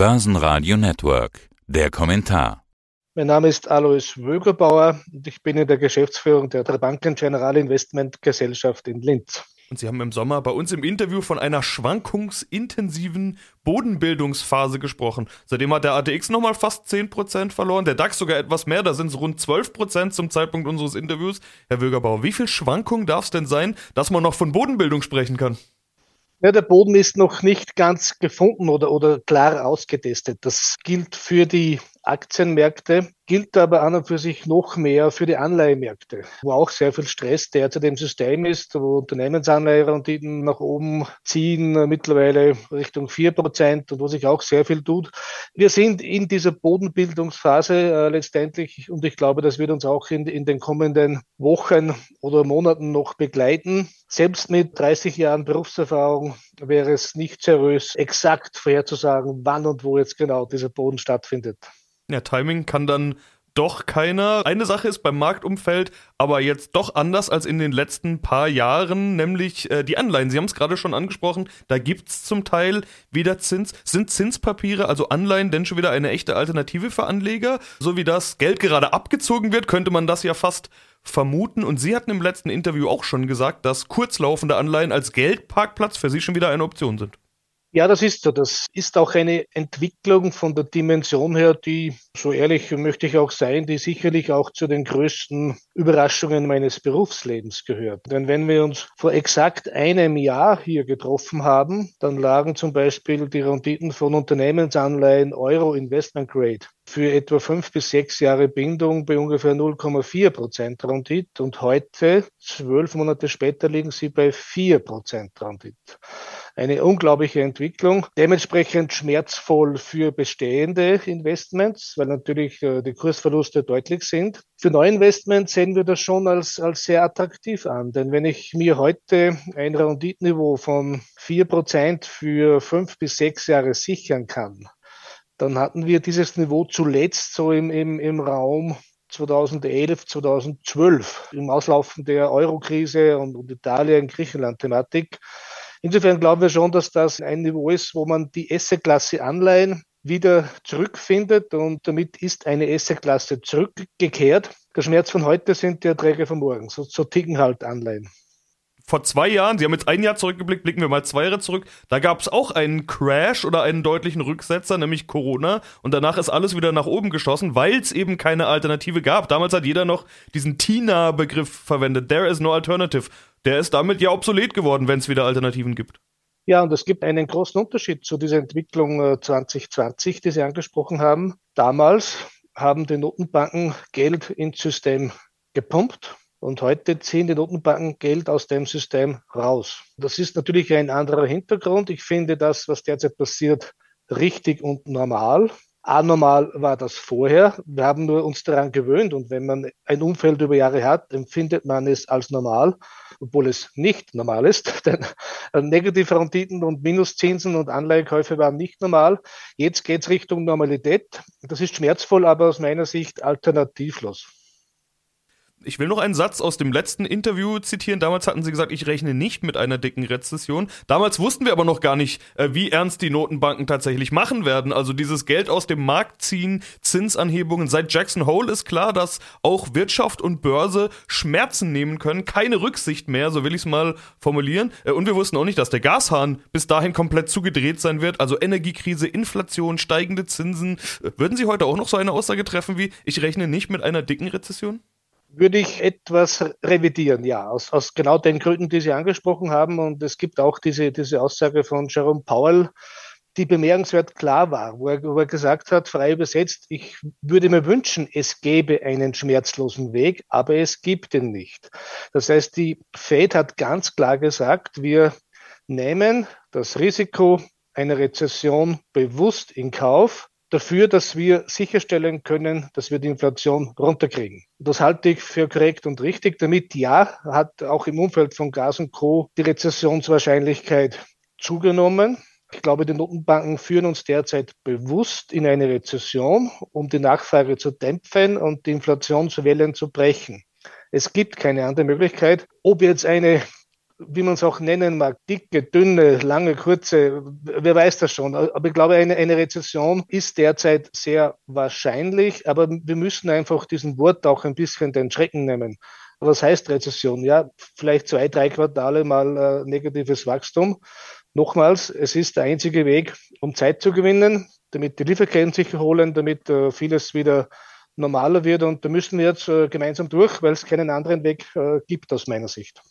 Börsenradio Network. Der Kommentar. Mein Name ist Alois Wögerbauer und ich bin in der Geschäftsführung der Banken General Investment Gesellschaft in Linz. Und Sie haben im Sommer bei uns im Interview von einer schwankungsintensiven Bodenbildungsphase gesprochen. Seitdem hat der ATX nochmal fast 10% verloren, der DAX sogar etwas mehr, da sind es rund 12% zum Zeitpunkt unseres Interviews. Herr Wögerbauer, wie viel Schwankung darf es denn sein, dass man noch von Bodenbildung sprechen kann? Ja, der Boden ist noch nicht ganz gefunden oder, oder klar ausgetestet. Das gilt für die Aktienmärkte, gilt aber an und für sich noch mehr für die Anleihemärkte, wo auch sehr viel Stress derzeit im System ist, wo Unternehmensanleiherenditen nach oben ziehen, mittlerweile Richtung vier Prozent und wo sich auch sehr viel tut. Wir sind in dieser Bodenbildungsphase äh, letztendlich und ich glaube, das wird uns auch in, in den kommenden Wochen oder Monaten noch begleiten. Selbst mit 30 Jahren Berufserfahrung wäre es nicht seriös, exakt vorherzusagen, wann und wo jetzt genau dieser Boden stattfindet. Ja, Timing kann dann doch keiner. Eine Sache ist beim Marktumfeld aber jetzt doch anders als in den letzten paar Jahren, nämlich äh, die Anleihen. Sie haben es gerade schon angesprochen, da gibt es zum Teil wieder Zins. Sind Zinspapiere, also Anleihen, denn schon wieder eine echte Alternative für Anleger? So wie das Geld gerade abgezogen wird, könnte man das ja fast vermuten. Und Sie hatten im letzten Interview auch schon gesagt, dass kurzlaufende Anleihen als Geldparkplatz für Sie schon wieder eine Option sind. Ja, das ist so. Das ist auch eine Entwicklung von der Dimension her, die, so ehrlich möchte ich auch sein, die sicherlich auch zu den größten Überraschungen meines Berufslebens gehört. Denn wenn wir uns vor exakt einem Jahr hier getroffen haben, dann lagen zum Beispiel die Renditen von Unternehmensanleihen Euro Investment Grade für etwa fünf bis sechs Jahre Bindung bei ungefähr 0,4 Prozent Rendite und heute, zwölf Monate später, liegen sie bei vier Prozent Rendite eine unglaubliche Entwicklung. Dementsprechend schmerzvoll für bestehende Investments, weil natürlich äh, die Kursverluste deutlich sind. Für Neuinvestments sehen wir das schon als, als sehr attraktiv an. Denn wenn ich mir heute ein Renditniveau von vier Prozent für fünf bis sechs Jahre sichern kann, dann hatten wir dieses Niveau zuletzt so im, im, im Raum 2011, 2012 im Auslaufen der Eurokrise und, Italien-Griechenland-Thematik. Insofern glauben wir schon, dass das ein Niveau ist, wo man die Esse-Klasse Anleihen wieder zurückfindet und damit ist eine Esse-Klasse zurückgekehrt. Der Schmerz von heute sind die Erträge von morgen. So, so ticken halt Anleihen vor zwei Jahren, Sie haben jetzt ein Jahr zurückgeblickt, blicken wir mal zwei Jahre zurück, da gab es auch einen Crash oder einen deutlichen Rücksetzer, nämlich Corona. Und danach ist alles wieder nach oben geschossen, weil es eben keine Alternative gab. Damals hat jeder noch diesen TINA-Begriff verwendet. There is no alternative. Der ist damit ja obsolet geworden, wenn es wieder Alternativen gibt. Ja, und es gibt einen großen Unterschied zu dieser Entwicklung 2020, äh, die Sie angesprochen haben. Damals haben die Notenbanken Geld ins System gepumpt und heute ziehen die Notenbanken Geld aus dem System raus. Das ist natürlich ein anderer Hintergrund. Ich finde das, was derzeit passiert, richtig und normal. Anormal war das vorher. Wir haben nur uns daran gewöhnt und wenn man ein Umfeld über Jahre hat, empfindet man es als normal, obwohl es nicht normal ist. Denn negative Renditen und Minuszinsen und Anleihekäufe waren nicht normal. Jetzt geht es Richtung Normalität. Das ist schmerzvoll, aber aus meiner Sicht alternativlos. Ich will noch einen Satz aus dem letzten Interview zitieren. Damals hatten sie gesagt, ich rechne nicht mit einer dicken Rezession. Damals wussten wir aber noch gar nicht, äh, wie ernst die Notenbanken tatsächlich machen werden. Also dieses Geld aus dem Markt ziehen, Zinsanhebungen. Seit Jackson Hole ist klar, dass auch Wirtschaft und Börse Schmerzen nehmen können. Keine Rücksicht mehr, so will ich es mal formulieren. Äh, und wir wussten auch nicht, dass der Gashahn bis dahin komplett zugedreht sein wird. Also Energiekrise, Inflation, steigende Zinsen. Äh, würden Sie heute auch noch so eine Aussage treffen wie, ich rechne nicht mit einer dicken Rezession? Würde ich etwas revidieren, ja, aus, aus genau den Gründen, die Sie angesprochen haben. Und es gibt auch diese, diese Aussage von Jerome Powell, die bemerkenswert klar war, wo er, wo er gesagt hat, frei übersetzt, ich würde mir wünschen, es gäbe einen schmerzlosen Weg, aber es gibt ihn nicht. Das heißt, die Fed hat ganz klar gesagt, wir nehmen das Risiko einer Rezession bewusst in Kauf, dafür, dass wir sicherstellen können, dass wir die Inflation runterkriegen. Das halte ich für korrekt und richtig. Damit ja, hat auch im Umfeld von Gas und Co. die Rezessionswahrscheinlichkeit zugenommen. Ich glaube, die Notenbanken führen uns derzeit bewusst in eine Rezession, um die Nachfrage zu dämpfen und die Inflationswellen zu brechen. Es gibt keine andere Möglichkeit. Ob jetzt eine wie man es auch nennen mag, dicke, dünne, lange, kurze, wer weiß das schon. Aber ich glaube, eine, eine Rezession ist derzeit sehr wahrscheinlich, aber wir müssen einfach diesen Wort auch ein bisschen den Schrecken nehmen. Was heißt Rezession? Ja, vielleicht zwei, drei Quartale mal äh, negatives Wachstum. Nochmals, es ist der einzige Weg, um Zeit zu gewinnen, damit die Lieferketten sich erholen, damit äh, vieles wieder normaler wird. Und da müssen wir jetzt äh, gemeinsam durch, weil es keinen anderen Weg äh, gibt aus meiner Sicht.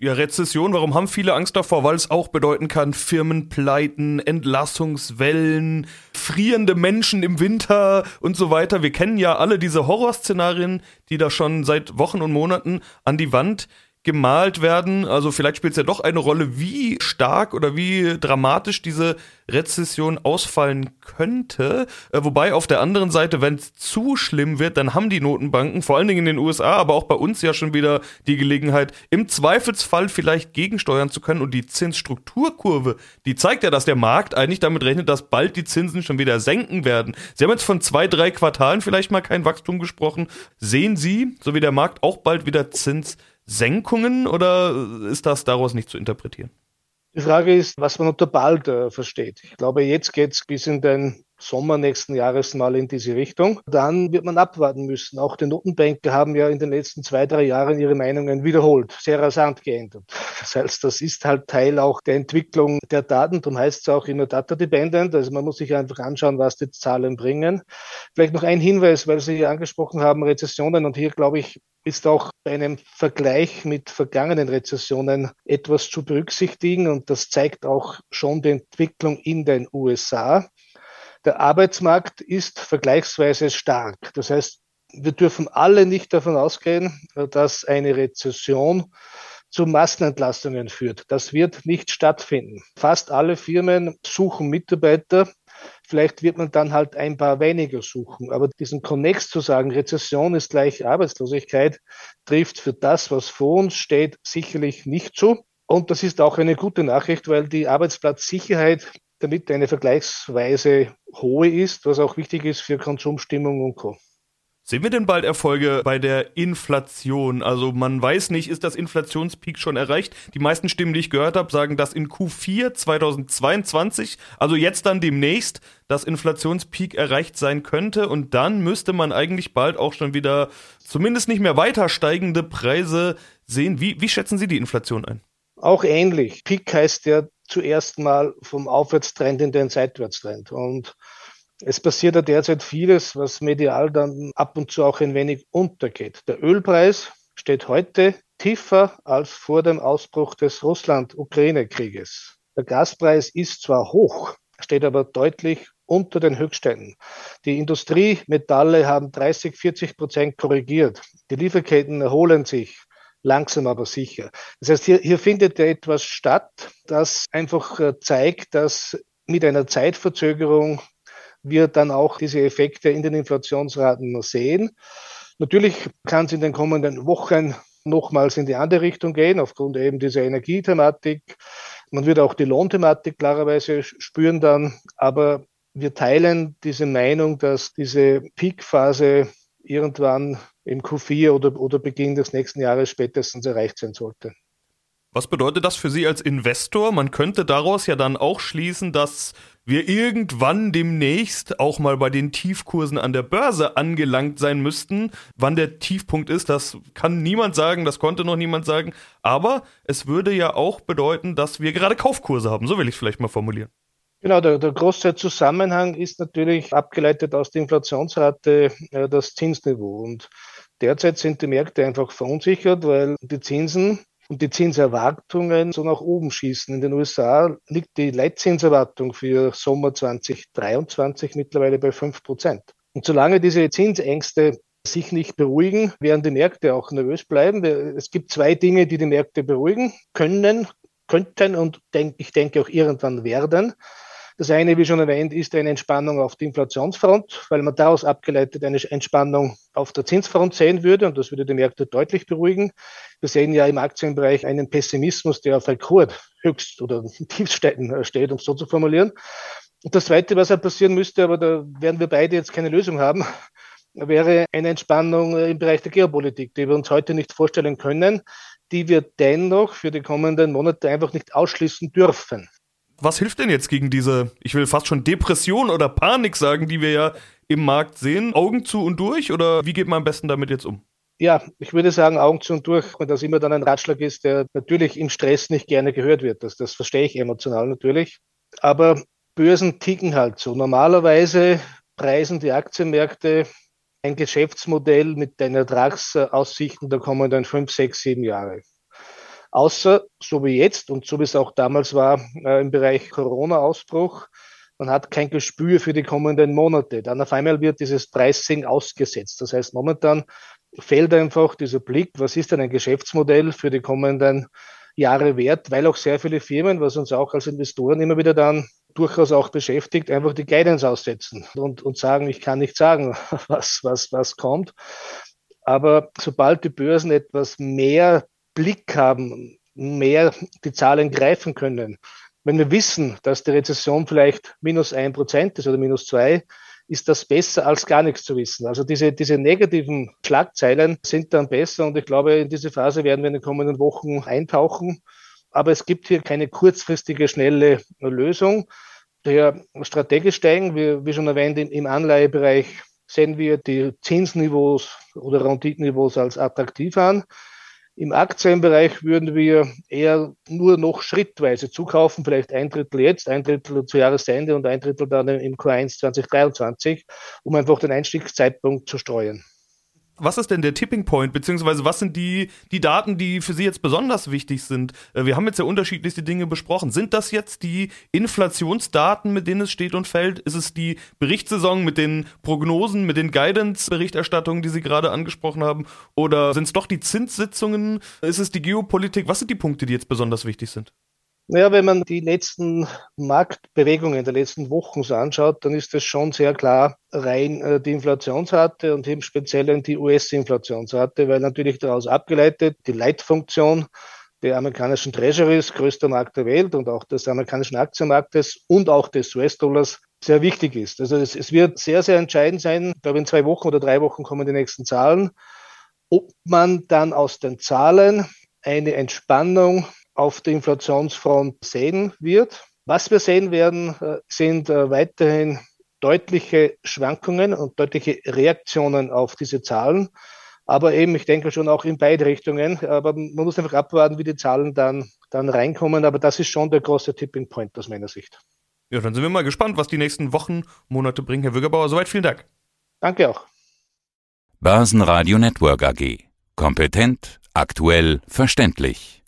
Ja, Rezession, warum haben viele Angst davor? Weil es auch bedeuten kann, Firmenpleiten, Entlassungswellen, frierende Menschen im Winter und so weiter. Wir kennen ja alle diese Horrorszenarien, die da schon seit Wochen und Monaten an die Wand gemalt werden. Also vielleicht spielt es ja doch eine Rolle, wie stark oder wie dramatisch diese Rezession ausfallen könnte. Äh, wobei auf der anderen Seite, wenn es zu schlimm wird, dann haben die Notenbanken, vor allen Dingen in den USA, aber auch bei uns ja schon wieder die Gelegenheit, im Zweifelsfall vielleicht gegensteuern zu können. Und die Zinsstrukturkurve, die zeigt ja, dass der Markt eigentlich damit rechnet, dass bald die Zinsen schon wieder senken werden. Sie haben jetzt von zwei, drei Quartalen vielleicht mal kein Wachstum gesprochen. Sehen Sie, so wie der Markt, auch bald wieder Zins Senkungen oder ist das daraus nicht zu interpretieren? Die Frage ist, was man unter bald äh, versteht. Ich glaube, jetzt geht es bis in den Sommer nächsten Jahres mal in diese Richtung. Dann wird man abwarten müssen. Auch die Notenbanker haben ja in den letzten zwei, drei Jahren ihre Meinungen wiederholt, sehr rasant geändert. Das heißt, das ist halt Teil auch der Entwicklung der Daten. Darum heißt es auch immer Data Dependent. Also man muss sich einfach anschauen, was die Zahlen bringen. Vielleicht noch ein Hinweis, weil Sie hier angesprochen haben, Rezessionen. Und hier, glaube ich, ist auch bei einem Vergleich mit vergangenen Rezessionen etwas zu berücksichtigen. Und das zeigt auch schon die Entwicklung in den USA. Der Arbeitsmarkt ist vergleichsweise stark. Das heißt, wir dürfen alle nicht davon ausgehen, dass eine Rezession zu Massenentlassungen führt. Das wird nicht stattfinden. Fast alle Firmen suchen Mitarbeiter. Vielleicht wird man dann halt ein paar weniger suchen. Aber diesen Connex zu sagen, Rezession ist gleich Arbeitslosigkeit, trifft für das, was vor uns steht, sicherlich nicht zu. Und das ist auch eine gute Nachricht, weil die Arbeitsplatzsicherheit damit eine vergleichsweise hohe ist, was auch wichtig ist für Konsumstimmung und Co. Sehen wir denn bald Erfolge bei der Inflation? Also man weiß nicht, ist das Inflationspeak schon erreicht? Die meisten Stimmen, die ich gehört habe, sagen, dass in Q4 2022, also jetzt dann demnächst, das Inflationspeak erreicht sein könnte und dann müsste man eigentlich bald auch schon wieder zumindest nicht mehr weiter steigende Preise sehen. Wie, wie schätzen Sie die Inflation ein? Auch ähnlich. Peak heißt ja zuerst mal vom Aufwärtstrend in den Seitwärtstrend. Und es passiert ja derzeit vieles, was medial dann ab und zu auch ein wenig untergeht. Der Ölpreis steht heute tiefer als vor dem Ausbruch des Russland-Ukraine-Krieges. Der Gaspreis ist zwar hoch, steht aber deutlich unter den Höchstständen. Die Industriemetalle haben 30, 40 Prozent korrigiert. Die Lieferketten erholen sich langsam aber sicher. Das heißt, hier, hier findet ja etwas statt, das einfach äh, zeigt, dass mit einer Zeitverzögerung wir dann auch diese Effekte in den Inflationsraten sehen. Natürlich kann es in den kommenden Wochen nochmals in die andere Richtung gehen, aufgrund eben dieser Energiethematik. Man wird auch die Lohnthematik klarerweise spüren dann, aber wir teilen diese Meinung, dass diese Peakphase irgendwann im Q4 oder, oder Beginn des nächsten Jahres spätestens erreicht sein sollte. Was bedeutet das für Sie als Investor? Man könnte daraus ja dann auch schließen, dass wir irgendwann demnächst auch mal bei den Tiefkursen an der Börse angelangt sein müssten. Wann der Tiefpunkt ist, das kann niemand sagen, das konnte noch niemand sagen. Aber es würde ja auch bedeuten, dass wir gerade Kaufkurse haben. So will ich es vielleicht mal formulieren. Genau, der, der große Zusammenhang ist natürlich abgeleitet aus der Inflationsrate äh, das Zinsniveau. Und derzeit sind die Märkte einfach verunsichert, weil die Zinsen und die Zinserwartungen so nach oben schießen. In den USA liegt die Leitzinserwartung für Sommer 2023 mittlerweile bei fünf Prozent. Und solange diese Zinsängste sich nicht beruhigen, werden die Märkte auch nervös bleiben. Es gibt zwei Dinge, die die Märkte beruhigen können, könnten und denk, ich denke auch irgendwann werden. Das eine, wie schon erwähnt, ist eine Entspannung auf der Inflationsfront, weil man daraus abgeleitet eine Entspannung auf der Zinsfront sehen würde und das würde die Märkte deutlich beruhigen. Wir sehen ja im Aktienbereich einen Pessimismus, der auf Rekord höchst oder Tiefstätten steht, um es so zu formulieren. Und das Zweite, was halt passieren müsste, aber da werden wir beide jetzt keine Lösung haben, wäre eine Entspannung im Bereich der Geopolitik, die wir uns heute nicht vorstellen können. die wir dennoch für die kommenden Monate einfach nicht ausschließen dürfen. Was hilft denn jetzt gegen diese, ich will fast schon Depression oder Panik sagen, die wir ja im Markt sehen? Augen zu und durch oder wie geht man am besten damit jetzt um? Ja, ich würde sagen, Augen zu und durch, weil das immer dann ein Ratschlag ist, der natürlich im Stress nicht gerne gehört wird. Das, das verstehe ich emotional natürlich. Aber Börsen ticken halt so. Normalerweise preisen die Aktienmärkte ein Geschäftsmodell mit den Ertragsaussichten der kommenden fünf, sechs, sieben Jahre. Außer, so wie jetzt und so wie es auch damals war äh, im Bereich Corona-Ausbruch, man hat kein Gespür für die kommenden Monate. Dann auf einmal wird dieses Pricing ausgesetzt. Das heißt, momentan fällt einfach dieser Blick, was ist denn ein Geschäftsmodell für die kommenden Jahre wert, weil auch sehr viele Firmen, was uns auch als Investoren immer wieder dann durchaus auch beschäftigt, einfach die Guidance aussetzen und, und sagen, ich kann nicht sagen, was, was, was kommt. Aber sobald die Börsen etwas mehr Blick haben, mehr die Zahlen greifen können, wenn wir wissen, dass die Rezession vielleicht minus ein Prozent ist oder minus zwei, ist das besser als gar nichts zu wissen. Also diese, diese negativen Schlagzeilen sind dann besser und ich glaube, in diese Phase werden wir in den kommenden Wochen eintauchen. Aber es gibt hier keine kurzfristige, schnelle Lösung. Daher strategisch steigen, wir, wie schon erwähnt, im Anleihebereich sehen wir die Zinsniveaus oder Renditeniveaus als attraktiv an. Im Aktienbereich würden wir eher nur noch schrittweise zukaufen, vielleicht ein Drittel jetzt, ein Drittel zu Jahresende und ein Drittel dann im Q1 2023, um einfach den Einstiegszeitpunkt zu streuen was ist denn der Tipping Point, beziehungsweise was sind die, die Daten, die für Sie jetzt besonders wichtig sind? Äh, wir haben jetzt ja unterschiedlichste Dinge besprochen. Sind das jetzt die Inflationsdaten, mit denen es steht und fällt? Ist es die Berichtssaison mit den Prognosen, mit den Guidance-Berichterstattungen, die Sie gerade angesprochen haben? Oder sind es doch die Zinssitzungen? Ist es die Geopolitik? Was sind die Punkte, die jetzt besonders wichtig sind? Naja, wenn man die letzten Marktbewegungen der letzten Wochen so anschaut, dann ist es schon sehr klar rein äh, die Inflationsrate und im Speziellen die US-Inflationsrate, weil natürlich daraus abgeleitet die Leitfunktion der amerikanischen Treasuries, größter Markt der Welt und auch des amerikanischen Aktienmarktes und auch des US-Dollars sehr wichtig ist. Also es, es wird sehr, sehr entscheidend sein, ich glaube in zwei Wochen oder drei Wochen kommen die nächsten Zahlen, ob man dann aus den Zahlen eine Entspannung auf der Inflationsfront sehen wird. Was wir sehen werden, äh, sind äh, weiterhin deutliche Schwankungen und deutliche Reaktionen auf diese Zahlen. Aber eben, ich denke schon auch in beide Richtungen. Aber man muss einfach abwarten, wie die Zahlen dann, dann reinkommen. Aber das ist schon der große Tipping Point aus meiner Sicht. Ja, dann sind wir mal gespannt, was die nächsten Wochen, Monate bringen. Herr Würgebauer, soweit vielen Dank. Danke auch. Börsenradio Network AG. Kompetent, aktuell, verständlich.